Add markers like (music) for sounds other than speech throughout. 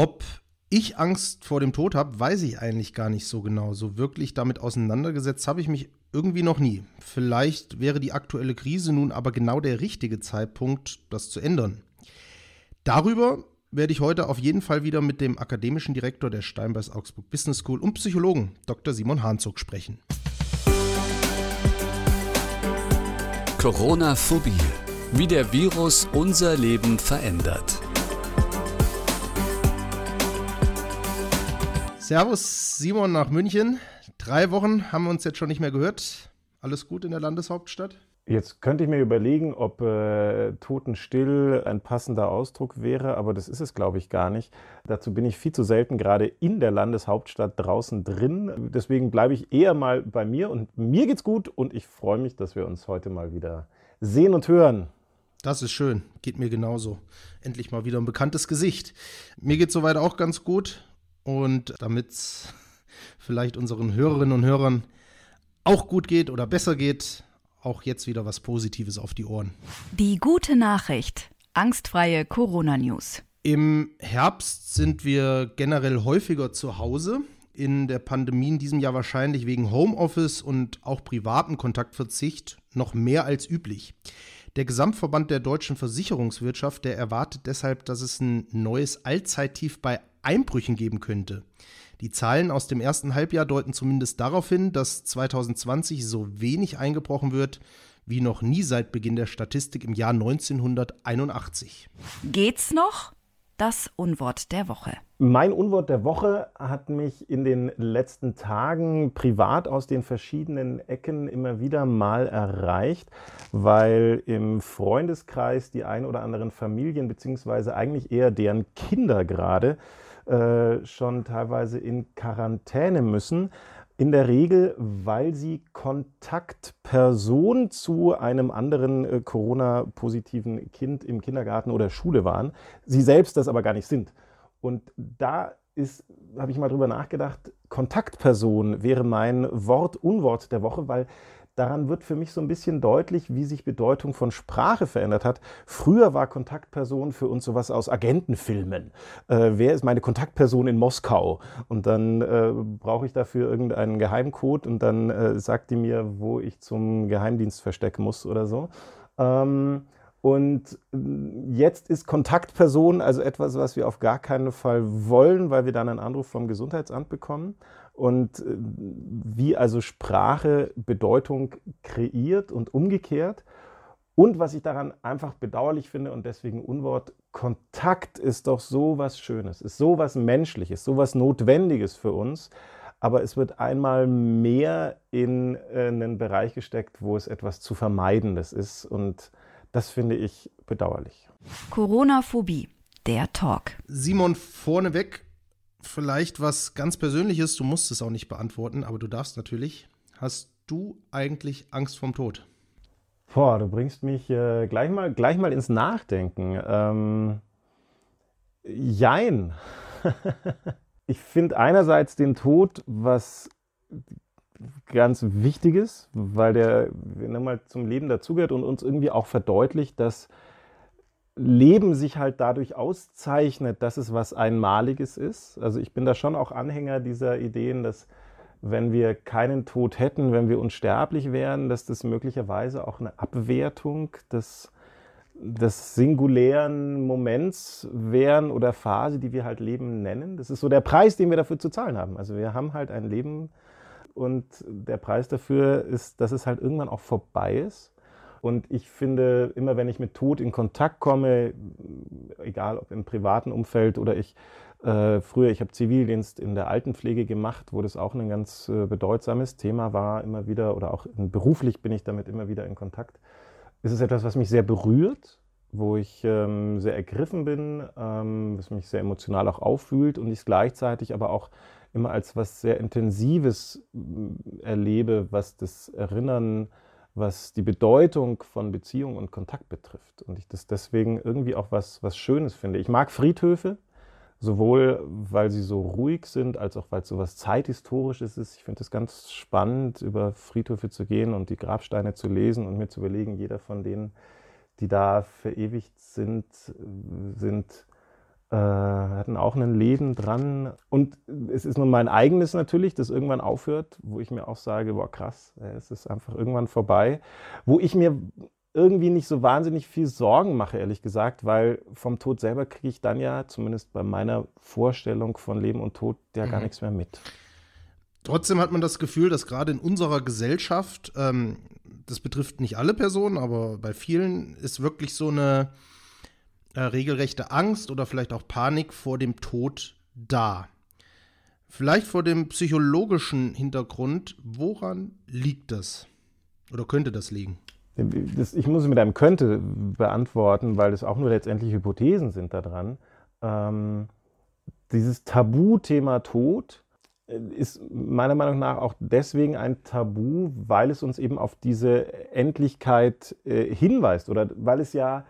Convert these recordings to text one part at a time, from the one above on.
Ob ich Angst vor dem Tod habe, weiß ich eigentlich gar nicht so genau. So wirklich damit auseinandergesetzt habe ich mich irgendwie noch nie. Vielleicht wäre die aktuelle Krise nun aber genau der richtige Zeitpunkt, das zu ändern. Darüber werde ich heute auf jeden Fall wieder mit dem akademischen Direktor der Steinbeis Augsburg Business School und Psychologen Dr. Simon Hahnzug sprechen. Corona-Phobie. Wie der Virus unser Leben verändert. Servus, Simon nach München. Drei Wochen haben wir uns jetzt schon nicht mehr gehört. Alles gut in der Landeshauptstadt? Jetzt könnte ich mir überlegen, ob äh, Totenstill ein passender Ausdruck wäre, aber das ist es, glaube ich, gar nicht. Dazu bin ich viel zu selten gerade in der Landeshauptstadt draußen drin. Deswegen bleibe ich eher mal bei mir und mir geht's gut und ich freue mich, dass wir uns heute mal wieder sehen und hören. Das ist schön, geht mir genauso. Endlich mal wieder ein bekanntes Gesicht. Mir geht soweit auch ganz gut. Und damit es vielleicht unseren Hörerinnen und Hörern auch gut geht oder besser geht, auch jetzt wieder was Positives auf die Ohren. Die gute Nachricht. Angstfreie Corona-News. Im Herbst sind wir generell häufiger zu Hause. In der Pandemie in diesem Jahr wahrscheinlich wegen Homeoffice und auch privaten Kontaktverzicht noch mehr als üblich. Der Gesamtverband der deutschen Versicherungswirtschaft, der erwartet deshalb, dass es ein neues Allzeittief bei Einbrüchen geben könnte. Die Zahlen aus dem ersten Halbjahr deuten zumindest darauf hin, dass 2020 so wenig eingebrochen wird wie noch nie seit Beginn der Statistik im Jahr 1981. Geht's noch? Das Unwort der Woche. Mein Unwort der Woche hat mich in den letzten Tagen privat aus den verschiedenen Ecken immer wieder mal erreicht, weil im Freundeskreis die ein oder anderen Familien beziehungsweise eigentlich eher deren Kinder gerade äh, schon teilweise in Quarantäne müssen. In der Regel, weil sie Kontaktperson zu einem anderen äh, Corona-positiven Kind im Kindergarten oder Schule waren, sie selbst das aber gar nicht sind. Und da habe ich mal drüber nachgedacht, Kontaktperson wäre mein Wort, Unwort der Woche, weil daran wird für mich so ein bisschen deutlich, wie sich Bedeutung von Sprache verändert hat. Früher war Kontaktperson für uns sowas aus Agentenfilmen. Äh, wer ist meine Kontaktperson in Moskau? Und dann äh, brauche ich dafür irgendeinen Geheimcode und dann äh, sagt die mir, wo ich zum Geheimdienst verstecken muss oder so. Ähm, und äh, jetzt ist Kontaktperson also etwas, was wir auf gar keinen Fall wollen, weil wir dann einen Anruf vom Gesundheitsamt bekommen und äh, wie also Sprache Bedeutung kreiert und umgekehrt. Und was ich daran einfach bedauerlich finde und deswegen Unwort, Kontakt ist doch so was Schönes, ist so was Menschliches, so was Notwendiges für uns. Aber es wird einmal mehr in äh, einen Bereich gesteckt, wo es etwas zu Vermeidendes ist. Und das finde ich bedauerlich. Corona-Phobie, der Talk. Simon, vorneweg vielleicht was ganz Persönliches, du musst es auch nicht beantworten, aber du darfst natürlich. Hast du eigentlich Angst vorm Tod? Boah, du bringst mich äh, gleich, mal, gleich mal ins Nachdenken. Ähm, jein. (laughs) ich finde einerseits den Tod was ganz Wichtiges, weil der mal zum Leben dazugehört und uns irgendwie auch verdeutlicht, dass Leben sich halt dadurch auszeichnet, dass es was Einmaliges ist. Also ich bin da schon auch Anhänger dieser Ideen, dass wenn wir keinen Tod hätten, wenn wir unsterblich wären, dass das möglicherweise auch eine Abwertung des, des singulären Moments wären oder Phase, die wir halt Leben nennen. Das ist so der Preis, den wir dafür zu zahlen haben. Also wir haben halt ein Leben und der Preis dafür ist, dass es halt irgendwann auch vorbei ist. Und ich finde, immer wenn ich mit Tod in Kontakt komme, egal ob im privaten Umfeld oder ich, äh, früher, ich habe Zivildienst in der Altenpflege gemacht, wo das auch ein ganz äh, bedeutsames Thema war, immer wieder, oder auch beruflich bin ich damit immer wieder in Kontakt. ist Es etwas, was mich sehr berührt, wo ich ähm, sehr ergriffen bin, ähm, was mich sehr emotional auch auffühlt und ich es gleichzeitig aber auch immer als was sehr Intensives äh, erlebe, was das Erinnern was die Bedeutung von Beziehung und Kontakt betrifft. Und ich das deswegen irgendwie auch was, was Schönes finde. Ich mag Friedhöfe, sowohl weil sie so ruhig sind, als auch weil es so was Zeithistorisches ist. Ich finde es ganz spannend, über Friedhöfe zu gehen und die Grabsteine zu lesen und mir zu überlegen, jeder von denen, die da verewigt sind, sind äh, hatten auch einen Läden dran. Und es ist nun mein eigenes natürlich, das irgendwann aufhört, wo ich mir auch sage, boah krass, es ist einfach irgendwann vorbei. Wo ich mir irgendwie nicht so wahnsinnig viel Sorgen mache, ehrlich gesagt, weil vom Tod selber kriege ich dann ja, zumindest bei meiner Vorstellung von Leben und Tod, ja mhm. gar nichts mehr mit. Trotzdem hat man das Gefühl, dass gerade in unserer Gesellschaft, ähm, das betrifft nicht alle Personen, aber bei vielen ist wirklich so eine äh, regelrechte Angst oder vielleicht auch Panik vor dem Tod da. Vielleicht vor dem psychologischen Hintergrund, woran liegt das? Oder könnte das liegen? Das, ich muss es mit einem könnte beantworten, weil es auch nur letztendlich Hypothesen sind daran. Ähm, dieses Tabuthema Tod ist meiner Meinung nach auch deswegen ein Tabu, weil es uns eben auf diese Endlichkeit äh, hinweist oder weil es ja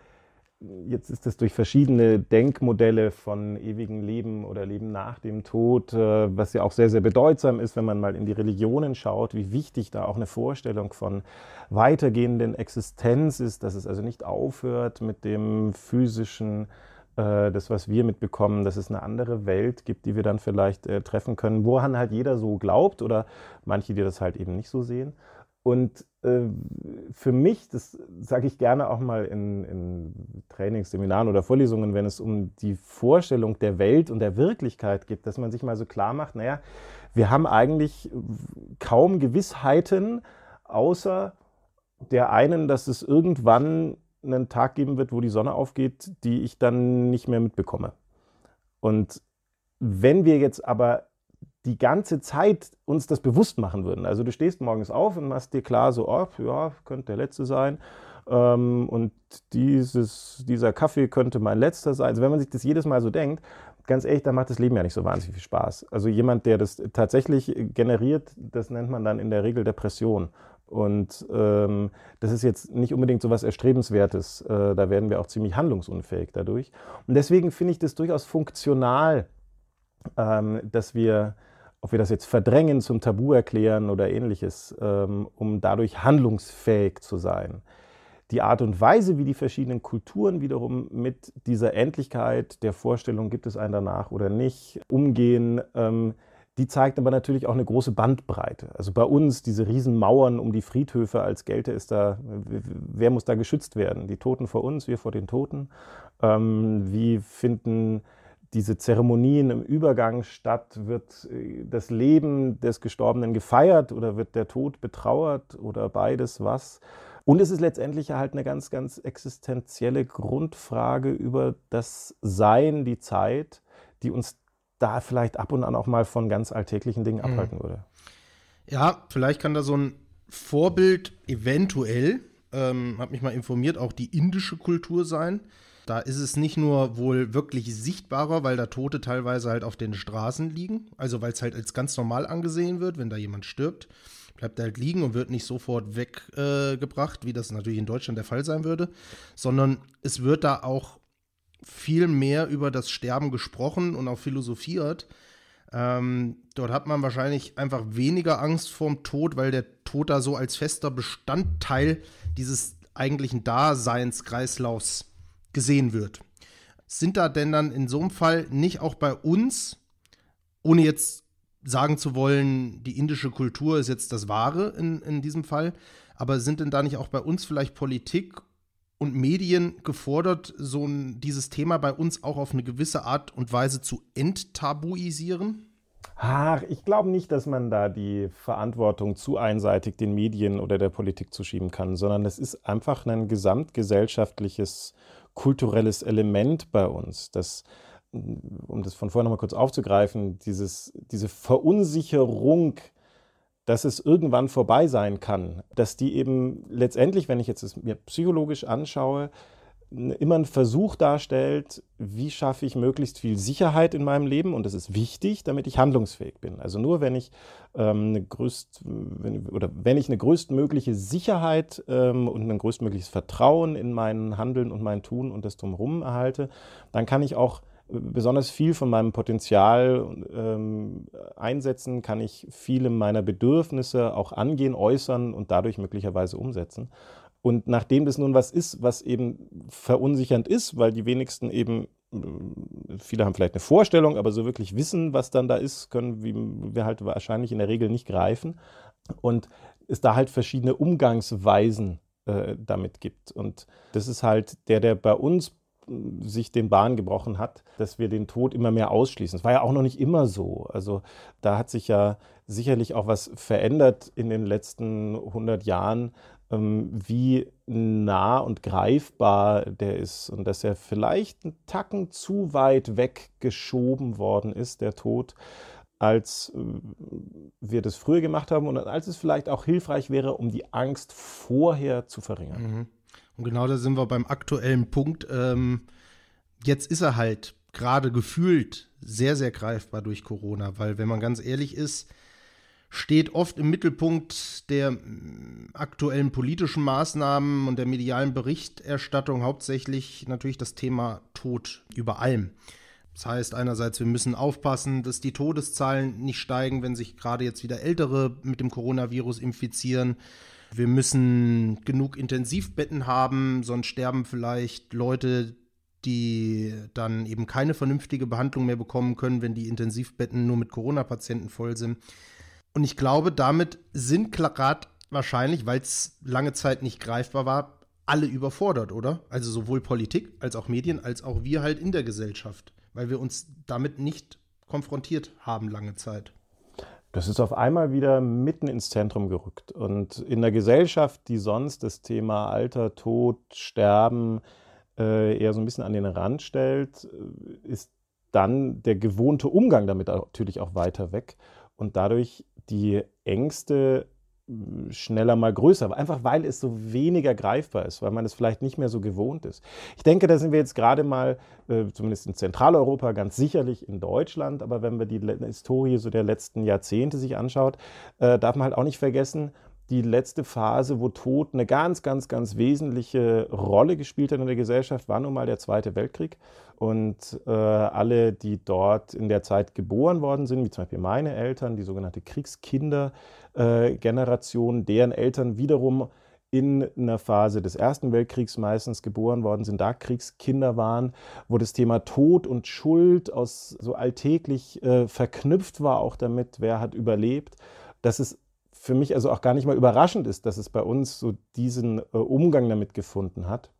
Jetzt ist es durch verschiedene Denkmodelle von ewigem Leben oder Leben nach dem Tod, äh, was ja auch sehr, sehr bedeutsam ist, wenn man mal in die Religionen schaut, wie wichtig da auch eine Vorstellung von weitergehenden Existenz ist, dass es also nicht aufhört mit dem physischen, das, was wir mitbekommen, dass es eine andere Welt gibt, die wir dann vielleicht äh, treffen können, woran halt jeder so glaubt oder manche, die das halt eben nicht so sehen. Und äh, für mich, das sage ich gerne auch mal in, in Trainings, Seminaren oder Vorlesungen, wenn es um die Vorstellung der Welt und der Wirklichkeit geht, dass man sich mal so klar macht, naja, wir haben eigentlich kaum Gewissheiten, außer der einen, dass es irgendwann einen Tag geben wird, wo die Sonne aufgeht, die ich dann nicht mehr mitbekomme. Und wenn wir jetzt aber die ganze Zeit uns das bewusst machen würden. Also du stehst morgens auf und machst dir klar, so, oh, ja, könnte der letzte sein. Ähm, und dieses, dieser Kaffee könnte mein letzter sein. Also wenn man sich das jedes Mal so denkt, ganz ehrlich, dann macht das Leben ja nicht so wahnsinnig viel Spaß. Also jemand, der das tatsächlich generiert, das nennt man dann in der Regel Depression. Und ähm, das ist jetzt nicht unbedingt so was Erstrebenswertes. Äh, da werden wir auch ziemlich handlungsunfähig dadurch. Und deswegen finde ich das durchaus funktional, ähm, dass wir ob wir das jetzt verdrängen, zum Tabu erklären oder ähnliches, ähm, um dadurch handlungsfähig zu sein. Die Art und Weise, wie die verschiedenen Kulturen wiederum mit dieser Endlichkeit der Vorstellung, gibt es einen danach oder nicht, umgehen, ähm, die zeigt aber natürlich auch eine große Bandbreite. Also bei uns diese Riesenmauern um die Friedhöfe, als gelte es da, wer muss da geschützt werden? Die Toten vor uns, wir vor den Toten. Ähm, wie finden diese Zeremonien im Übergang statt? Wird äh, das Leben des Gestorbenen gefeiert oder wird der Tod betrauert oder beides was? Und es ist letztendlich halt eine ganz, ganz existenzielle Grundfrage über das Sein, die Zeit, die uns da vielleicht ab und an auch mal von ganz alltäglichen Dingen mhm. abhalten würde. Ja, vielleicht kann da so ein Vorbild eventuell, ähm, habe mich mal informiert, auch die indische Kultur sein. Da ist es nicht nur wohl wirklich sichtbarer, weil da Tote teilweise halt auf den Straßen liegen, also weil es halt als ganz normal angesehen wird, wenn da jemand stirbt, bleibt er halt liegen und wird nicht sofort weggebracht, äh, wie das natürlich in Deutschland der Fall sein würde, sondern es wird da auch viel mehr über das Sterben gesprochen und auch philosophiert. Ähm, dort hat man wahrscheinlich einfach weniger Angst vorm Tod, weil der Tod da so als fester Bestandteil dieses eigentlichen Daseinskreislaufs gesehen wird. Sind da denn dann in so einem Fall nicht auch bei uns, ohne jetzt sagen zu wollen, die indische Kultur ist jetzt das Wahre in, in diesem Fall, aber sind denn da nicht auch bei uns vielleicht Politik und Medien gefordert, so ein, dieses Thema bei uns auch auf eine gewisse Art und Weise zu enttabuisieren? Ach, ich glaube nicht, dass man da die Verantwortung zu einseitig den Medien oder der Politik zuschieben kann, sondern es ist einfach ein gesamtgesellschaftliches kulturelles Element bei uns, das, um das von vorhin nochmal kurz aufzugreifen, dieses, diese Verunsicherung, dass es irgendwann vorbei sein kann, dass die eben letztendlich, wenn ich jetzt es mir psychologisch anschaue, immer ein Versuch darstellt, wie schaffe ich möglichst viel Sicherheit in meinem Leben und das ist wichtig, damit ich handlungsfähig bin. Also nur wenn ich ähm, eine größt, wenn, oder wenn ich eine größtmögliche Sicherheit ähm, und ein größtmögliches Vertrauen in mein Handeln und mein Tun und das drumherum erhalte, dann kann ich auch besonders viel von meinem Potenzial ähm, einsetzen, kann ich viele meiner Bedürfnisse auch angehen, äußern und dadurch möglicherweise umsetzen. Und nachdem das nun was ist, was eben verunsichernd ist, weil die wenigsten eben viele haben vielleicht eine Vorstellung, aber so wirklich wissen, was dann da ist, können wir halt wahrscheinlich in der Regel nicht greifen. Und es da halt verschiedene Umgangsweisen äh, damit gibt. Und das ist halt der, der bei uns sich den Bahn gebrochen hat, dass wir den Tod immer mehr ausschließen. Es war ja auch noch nicht immer so. Also da hat sich ja sicherlich auch was verändert in den letzten 100 Jahren, ähm, wie nah und greifbar der ist und dass er vielleicht einen Tacken zu weit weggeschoben worden ist, der Tod, als äh, wir das früher gemacht haben und als es vielleicht auch hilfreich wäre, um die Angst vorher zu verringern. Mhm. Und genau da sind wir beim aktuellen Punkt. Ähm, jetzt ist er halt gerade gefühlt sehr, sehr greifbar durch Corona, weil wenn man ganz ehrlich ist, steht oft im Mittelpunkt der mm, aktuellen politischen Maßnahmen und der medialen Berichterstattung hauptsächlich natürlich das Thema Tod über allem. Das heißt einerseits, wir müssen aufpassen, dass die Todeszahlen nicht steigen, wenn sich gerade jetzt wieder Ältere mit dem Coronavirus infizieren. Wir müssen genug Intensivbetten haben, sonst sterben vielleicht Leute, die dann eben keine vernünftige Behandlung mehr bekommen können, wenn die Intensivbetten nur mit Corona-Patienten voll sind. Und ich glaube, damit sind gerade wahrscheinlich, weil es lange Zeit nicht greifbar war, alle überfordert, oder? Also sowohl Politik als auch Medien als auch wir halt in der Gesellschaft, weil wir uns damit nicht konfrontiert haben lange Zeit. Das ist auf einmal wieder mitten ins Zentrum gerückt. Und in der Gesellschaft, die sonst das Thema Alter, Tod, Sterben äh, eher so ein bisschen an den Rand stellt, äh, ist dann der gewohnte Umgang damit natürlich auch weiter weg. Und dadurch die Ängste schneller mal größer, aber einfach weil es so weniger greifbar ist, weil man es vielleicht nicht mehr so gewohnt ist. Ich denke, da sind wir jetzt gerade mal, äh, zumindest in Zentraleuropa, ganz sicherlich in Deutschland, aber wenn man die Historie so der letzten Jahrzehnte sich anschaut, äh, darf man halt auch nicht vergessen, die letzte Phase, wo Tod eine ganz, ganz, ganz wesentliche Rolle gespielt hat in der Gesellschaft, war nun mal der Zweite Weltkrieg. Und äh, alle, die dort in der Zeit geboren worden sind, wie zum Beispiel meine Eltern, die sogenannte Kriegskindergeneration, äh, deren Eltern wiederum in einer Phase des Ersten Weltkriegs meistens geboren worden sind, da Kriegskinder waren, wo das Thema Tod und Schuld aus so alltäglich äh, verknüpft war, auch damit, wer hat überlebt, dass es für mich also auch gar nicht mal überraschend ist, dass es bei uns so diesen äh, Umgang damit gefunden hat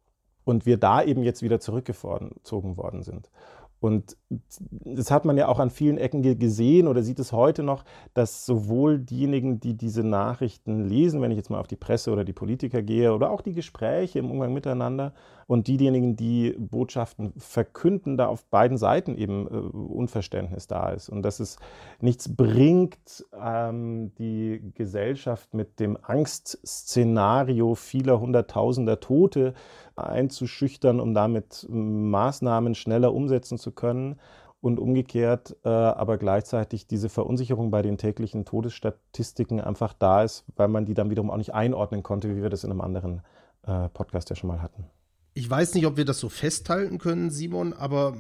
und wir da eben jetzt wieder zurückgezogen worden sind. Und das hat man ja auch an vielen Ecken gesehen oder sieht es heute noch, dass sowohl diejenigen, die diese Nachrichten lesen, wenn ich jetzt mal auf die Presse oder die Politiker gehe, oder auch die Gespräche im Umgang miteinander und diejenigen, die Botschaften verkünden, da auf beiden Seiten eben äh, Unverständnis da ist und dass es nichts bringt, ähm, die Gesellschaft mit dem Angstszenario vieler Hunderttausender Tote einzuschüchtern, um damit Maßnahmen schneller umsetzen zu können und umgekehrt äh, aber gleichzeitig diese Verunsicherung bei den täglichen Todesstatistiken einfach da ist, weil man die dann wiederum auch nicht einordnen konnte, wie wir das in einem anderen äh, Podcast ja schon mal hatten. Ich weiß nicht, ob wir das so festhalten können, Simon, aber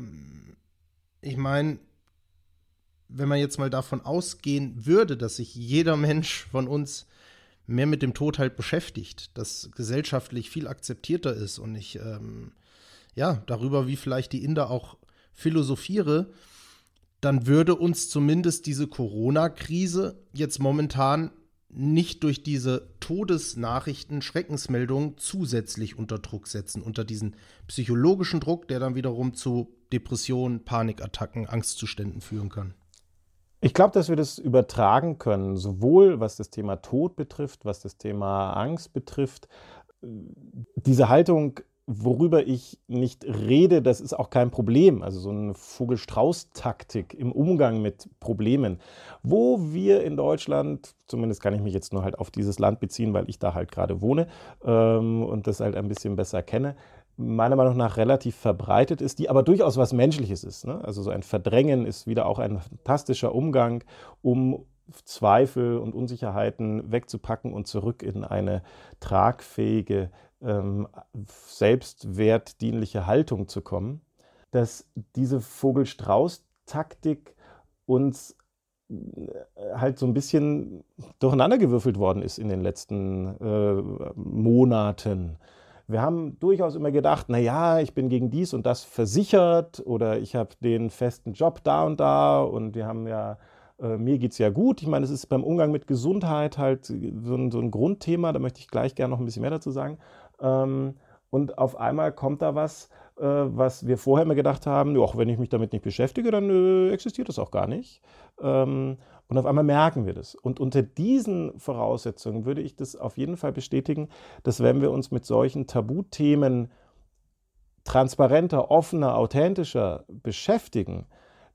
ich meine, wenn man jetzt mal davon ausgehen würde, dass sich jeder Mensch von uns mehr mit dem Tod halt beschäftigt, das gesellschaftlich viel akzeptierter ist und ich, ähm, ja, darüber, wie vielleicht die Inder auch philosophiere, dann würde uns zumindest diese Corona-Krise jetzt momentan nicht durch diese Todesnachrichten, Schreckensmeldungen zusätzlich unter Druck setzen, unter diesen psychologischen Druck, der dann wiederum zu Depressionen, Panikattacken, Angstzuständen führen kann. Ich glaube, dass wir das übertragen können, sowohl was das Thema Tod betrifft, was das Thema Angst betrifft. Diese Haltung, worüber ich nicht rede, das ist auch kein Problem. Also so eine Vogelstrauß-Taktik im Umgang mit Problemen, wo wir in Deutschland, zumindest kann ich mich jetzt nur halt auf dieses Land beziehen, weil ich da halt gerade wohne ähm, und das halt ein bisschen besser kenne, meiner Meinung nach relativ verbreitet ist, die aber durchaus was Menschliches ist. Ne? Also so ein Verdrängen ist wieder auch ein fantastischer Umgang, um Zweifel und Unsicherheiten wegzupacken und zurück in eine tragfähige, ähm, selbstwertdienliche Haltung zu kommen. Dass diese Vogel-Strauß-Taktik uns äh, halt so ein bisschen durcheinandergewürfelt worden ist in den letzten äh, Monaten Wir haben durchaus immer gedacht, naja, ich bin gegen dies und das versichert oder ich habe den festen Job da und da und wir haben ja, äh, mir geht es ja gut. Ich meine, es ist beim Umgang mit Gesundheit halt so ein, so ein, Grundthema, da möchte ich gleich gerne noch ein bisschen mehr dazu sagen. Ähm, und auf einmal kommt da was, äh, was wir vorher immer gedacht haben, auch wenn ich mich damit nicht beschäftige, dann äh, existiert das auch gar nicht. Ähm, und auf einmal merken wir das. Und unter diesen Voraussetzungen würde ich das auf jeden Fall bestätigen, dass wenn wir uns mit solchen Tabuthemen transparenter, offener, authentischer beschäftigen,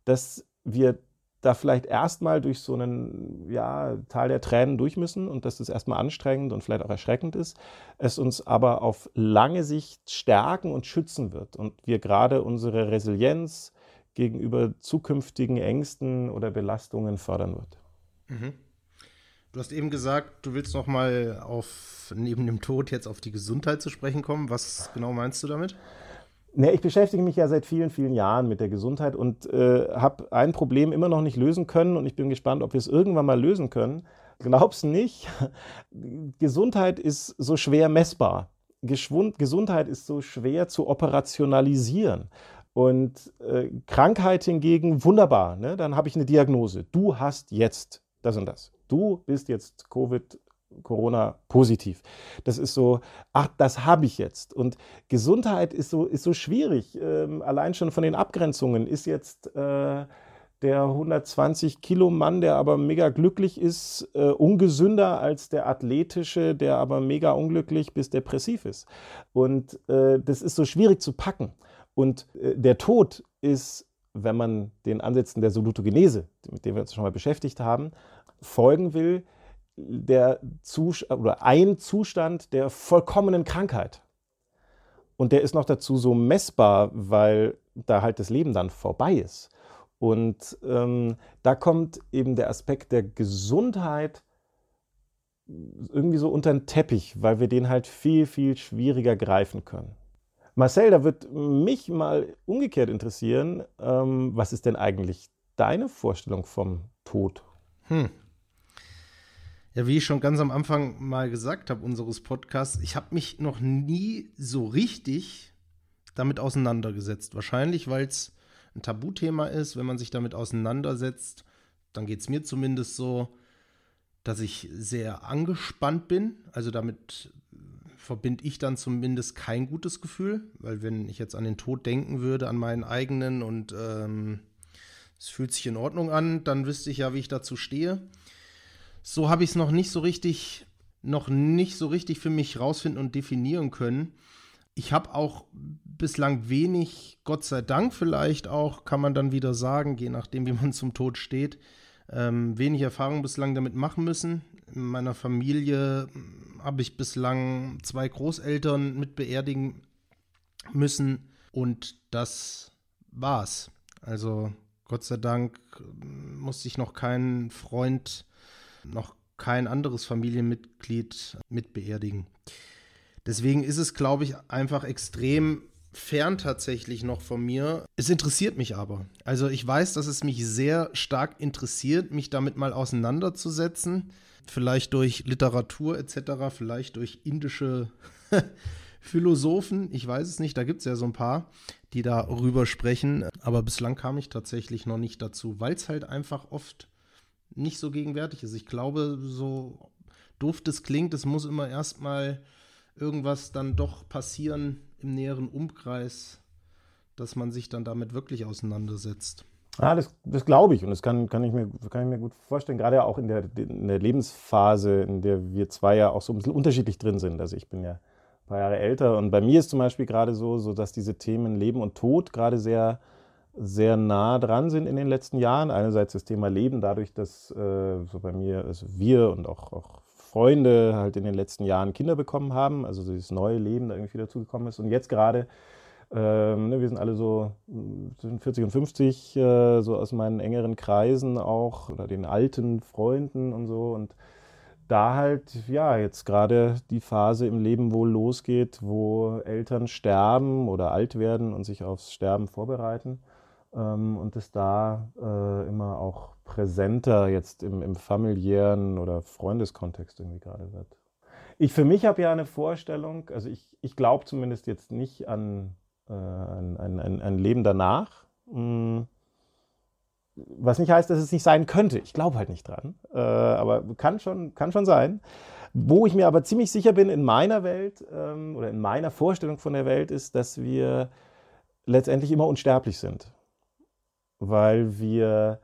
dass wir da vielleicht erstmal durch so einen ja, Teil der Tränen durch müssen und dass das erstmal anstrengend und vielleicht auch erschreckend ist, es uns aber auf lange Sicht stärken und schützen wird und wir gerade unsere Resilienz, gegenüber zukünftigen Ängsten oder Belastungen fördern wird. Mhm. Du hast eben gesagt, du willst noch mal auf neben dem Tod jetzt auf die Gesundheit zu sprechen kommen. Was genau meinst du damit? Ne, ich beschäftige mich ja seit vielen, vielen Jahren mit der Gesundheit und äh, habe ein Problem immer noch nicht lösen können und ich bin gespannt, ob wir es irgendwann mal lösen können. Glaubst nicht? (laughs) Gesundheit ist so schwer messbar. Geschwund Gesundheit ist so schwer zu operationalisieren. Und äh, Krankheit hingegen, wunderbar, ne? dann habe ich eine Diagnose. Du hast jetzt das und das. Du bist jetzt Covid, Corona positiv. Das ist so, ach, das habe ich jetzt. Und Gesundheit ist so, ist so schwierig. Ähm, allein schon von den Abgrenzungen ist jetzt äh, der 120 Kilo Mann, der aber mega glücklich ist, äh, ungesünder als der athletische, der aber mega unglücklich bis depressiv ist. Und äh, das ist so schwierig zu packen. Und äh, der Tod ist, wenn man den Ansätzen der Solutogenese, mit denen wir uns schon mal beschäftigt haben, folgen will, der Zus oder ein Zustand der vollkommenen Krankheit. Und der ist noch dazu so messbar, weil da halt das Leben dann vorbei ist. Und ähm, da kommt eben der Aspekt der Gesundheit irgendwie so unter den Teppich, weil wir den halt viel, viel schwieriger greifen können. Marcel, da wird mich mal umgekehrt interessieren, ähm, was ist denn eigentlich deine Vorstellung vom Tod? Hm. Ja, wie ich schon ganz am Anfang mal gesagt habe unseres Podcasts, ich habe mich noch nie so richtig damit auseinandergesetzt. Wahrscheinlich, weil es ein Tabuthema ist. Wenn man sich damit auseinandersetzt, dann geht es mir zumindest so, dass ich sehr angespannt bin. Also damit verbinde ich dann zumindest kein gutes Gefühl, weil wenn ich jetzt an den Tod denken würde, an meinen eigenen und ähm, es fühlt sich in Ordnung an, dann wüsste ich ja, wie ich dazu stehe. So habe ich es noch nicht so richtig, noch nicht so richtig für mich rausfinden und definieren können. Ich habe auch bislang wenig, Gott sei Dank vielleicht auch, kann man dann wieder sagen, je nachdem, wie man (laughs) zum Tod steht, ähm, wenig Erfahrung bislang damit machen müssen. In meiner Familie habe ich bislang zwei Großeltern mit beerdigen müssen und das war's. Also Gott sei Dank musste ich noch keinen Freund, noch kein anderes Familienmitglied mit beerdigen. Deswegen ist es, glaube ich, einfach extrem fern tatsächlich noch von mir. Es interessiert mich aber. Also ich weiß, dass es mich sehr stark interessiert, mich damit mal auseinanderzusetzen vielleicht durch Literatur etc., vielleicht durch indische (laughs) Philosophen, ich weiß es nicht, da gibt es ja so ein paar, die darüber sprechen, aber bislang kam ich tatsächlich noch nicht dazu, weil es halt einfach oft nicht so gegenwärtig ist. Ich glaube, so doof das klingt, es muss immer erstmal irgendwas dann doch passieren im näheren Umkreis, dass man sich dann damit wirklich auseinandersetzt. Ja, das, das glaube ich und das kann, kann, ich mir, kann ich mir gut vorstellen, gerade auch in der, in der Lebensphase, in der wir zwei ja auch so ein bisschen unterschiedlich drin sind. Also ich bin ja ein paar Jahre älter und bei mir ist zum Beispiel gerade so, so dass diese Themen Leben und Tod gerade sehr, sehr nah dran sind in den letzten Jahren. Einerseits das Thema Leben, dadurch, dass äh, so bei mir, also wir und auch, auch Freunde halt in den letzten Jahren Kinder bekommen haben, also dieses neue Leben da irgendwie dazugekommen ist und jetzt gerade ähm, ne, wir sind alle so zwischen 40 und 50, äh, so aus meinen engeren Kreisen auch, oder den alten Freunden und so. Und da halt, ja, jetzt gerade die Phase im Leben wohl losgeht, wo Eltern sterben oder alt werden und sich aufs Sterben vorbereiten. Ähm, und es da äh, immer auch präsenter jetzt im, im familiären oder Freundeskontext irgendwie gerade wird. Ich für mich habe ja eine Vorstellung, also ich, ich glaube zumindest jetzt nicht an, äh, ein, ein, ein, Leben danach. Hm. Was nicht heißt, dass es nicht sein könnte. Ich glaube halt nicht dran. Äh, aber kann schon, kann schon sein. Wo ich mir aber ziemlich sicher bin in meiner Welt ähm, oder in meiner Vorstellung von der Welt ist, dass wir letztendlich immer unsterblich sind. Weil wir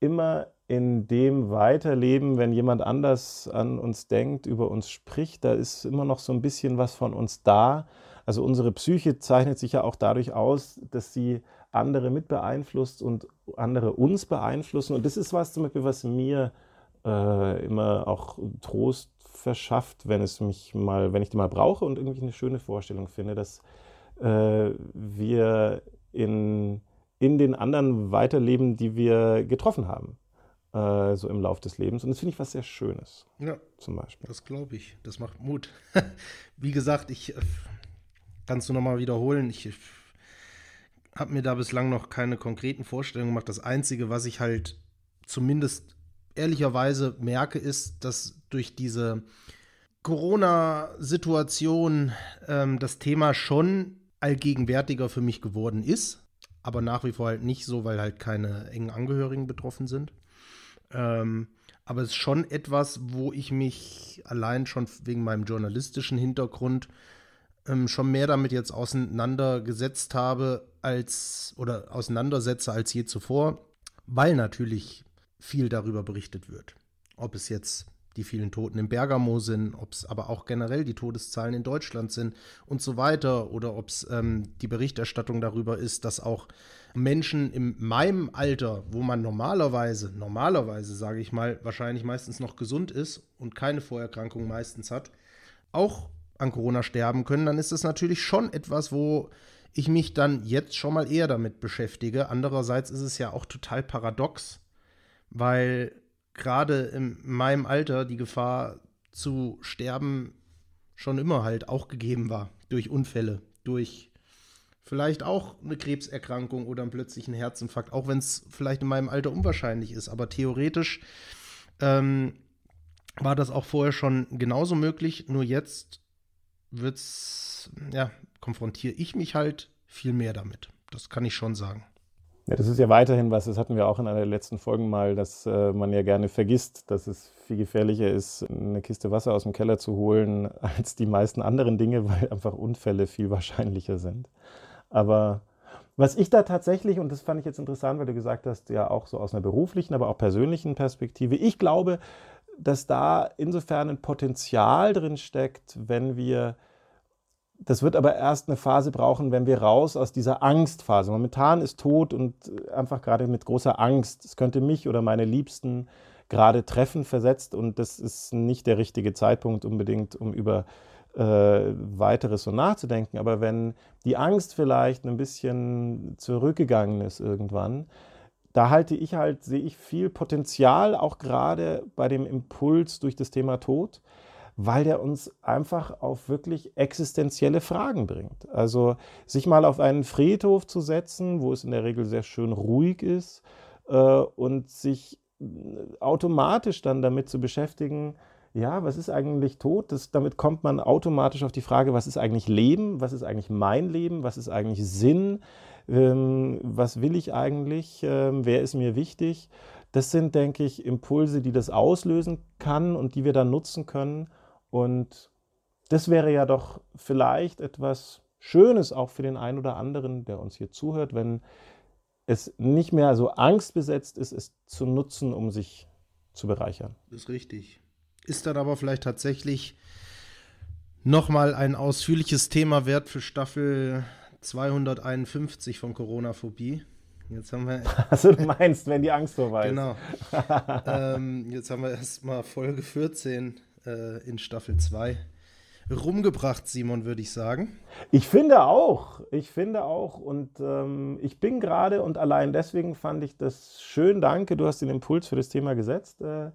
immer in dem weiterleben, wenn jemand anders an uns denkt, über uns spricht, da ist immer noch so ein bisschen was von uns da. Also unsere Psyche zeichnet sich ja auch dadurch aus, dass sie andere mit beeinflusst und andere uns beeinflussen. Und das ist was zum Beispiel, was mir äh, immer auch Trost verschafft, wenn es mich mal, wenn ich die mal brauche und irgendwie eine schöne Vorstellung finde, dass äh, wir in, in den anderen weiterleben, die wir getroffen haben äh, so im Lauf des Lebens. Und das finde ich was sehr Schönes. Ja. Zum Beispiel. Das glaube ich. Das macht Mut. (laughs) Wie gesagt, ich äh, kannst du nochmal wiederholen. Ich, ich habe mir da bislang noch keine konkreten Vorstellungen gemacht. Das Einzige, was ich halt zumindest ehrlicherweise merke, ist, dass durch diese Corona-Situation ähm, das Thema schon allgegenwärtiger für mich geworden ist, aber nach wie vor halt nicht so, weil halt keine engen Angehörigen betroffen sind. Ähm, aber es ist schon etwas, wo ich mich allein schon wegen meinem journalistischen Hintergrund ähm, schon mehr damit jetzt auseinandergesetzt habe als oder auseinandersetze als je zuvor, weil natürlich viel darüber berichtet wird. Ob es jetzt die vielen Toten in Bergamo sind, ob es aber auch generell die Todeszahlen in Deutschland sind und so weiter, oder ob es ähm, die Berichterstattung darüber ist, dass auch Menschen in meinem Alter, wo man normalerweise, normalerweise sage ich mal, wahrscheinlich meistens noch gesund ist und keine Vorerkrankung meistens hat, auch an Corona sterben können, dann ist das natürlich schon etwas, wo ich mich dann jetzt schon mal eher damit beschäftige. Andererseits ist es ja auch total paradox, weil gerade in meinem Alter die Gefahr zu sterben schon immer halt auch gegeben war. Durch Unfälle, durch vielleicht auch eine Krebserkrankung oder einen plötzlichen Herzinfarkt, auch wenn es vielleicht in meinem Alter unwahrscheinlich ist. Aber theoretisch ähm, war das auch vorher schon genauso möglich. Nur jetzt wird's, ja, konfrontiere ich mich halt viel mehr damit. Das kann ich schon sagen. Ja, das ist ja weiterhin was, das hatten wir auch in einer der letzten Folgen mal, dass äh, man ja gerne vergisst, dass es viel gefährlicher ist, eine Kiste Wasser aus dem Keller zu holen, (laughs) als die meisten anderen Dinge, weil einfach Unfälle viel wahrscheinlicher sind. Aber was ich da tatsächlich, und das fand ich jetzt interessant, weil du gesagt hast, ja auch so aus einer beruflichen, aber auch persönlichen Perspektive, ich glaube, dass da insofern ein Potenzial drin steckt, wenn wir das wird aber erst eine Phase brauchen, wenn wir raus aus dieser Angstphase. Momentan ist Tod und einfach gerade mit großer Angst, es könnte mich oder meine Liebsten gerade treffen, versetzt und das ist nicht der richtige Zeitpunkt unbedingt, um über äh, weiteres so nachzudenken. Aber wenn die Angst vielleicht ein bisschen zurückgegangen ist irgendwann, da halte ich halt, sehe ich viel Potenzial, auch gerade bei dem Impuls durch das Thema Tod weil der uns einfach auf wirklich existenzielle Fragen bringt. Also sich mal auf einen Friedhof zu setzen, wo es in der Regel sehr schön ruhig ist äh, und sich äh, automatisch dann damit zu beschäftigen, ja, was ist eigentlich Tod? Das, damit kommt man automatisch auf die Frage, was ist eigentlich Leben? Was ist eigentlich mein Leben? Was ist eigentlich Sinn? Ähm, was will ich eigentlich? Ähm, wer ist mir wichtig? Das sind, denke ich, Impulse, die das auslösen kann und die wir dann nutzen können, und das wäre ja doch vielleicht etwas Schönes auch für den einen oder anderen, der uns hier zuhört, wenn es nicht mehr so angstbesetzt ist, es zu nutzen, um sich zu bereichern. Das ist richtig. Ist dann aber vielleicht tatsächlich nochmal ein ausführliches Thema wert für Staffel 251 von Corona-Phobie. Jetzt haben wir. (laughs) Also du meinst, wenn die Angst vorbei ist. Genau. (laughs) ähm, jetzt haben wir erstmal Folge 14 äh, in Staffel 2 rumgebracht, Simon, würde ich sagen. Ich finde auch, ich finde auch. Und ähm, ich bin gerade, und allein deswegen fand ich das schön, danke, du hast den Impuls für das Thema gesetzt. Äh,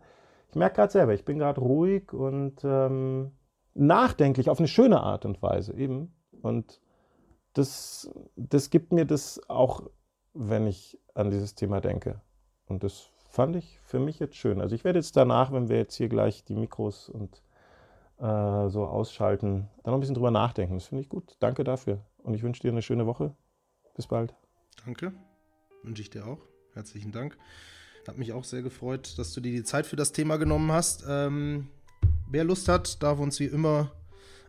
ich merke gerade selber, ich bin gerade ruhig und ähm, nachdenklich auf eine schöne Art und Weise eben. Und das, das gibt mir das auch, wenn ich an dieses Thema denke. Und das fand ich für mich jetzt schön. Also ich werde jetzt danach, wenn wir jetzt hier gleich die Mikros und äh, so ausschalten, dann noch ein bisschen drüber nachdenken. Das finde ich gut. Danke dafür. Und ich wünsche dir eine schöne Woche. Bis bald. Danke. Wünsche ich dir auch. Herzlichen Dank. Hat mich auch sehr gefreut, dass du dir die Zeit für das Thema genommen hast. Ähm, wer Lust hat, darf uns wie immer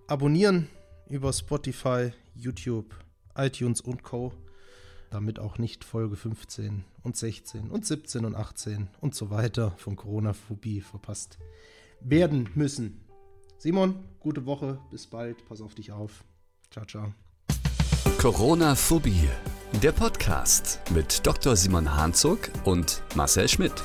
abonnieren über Spotify, YouTube, iTunes und Co. Damit auch nicht Folge 15 und 16 und 17 und 18 und so weiter von Corona-Phobie verpasst werden müssen. Simon, gute Woche, bis bald, pass auf dich auf. Ciao, ciao. Corona-Phobie, der Podcast mit Dr. Simon Hanzog und Marcel Schmidt.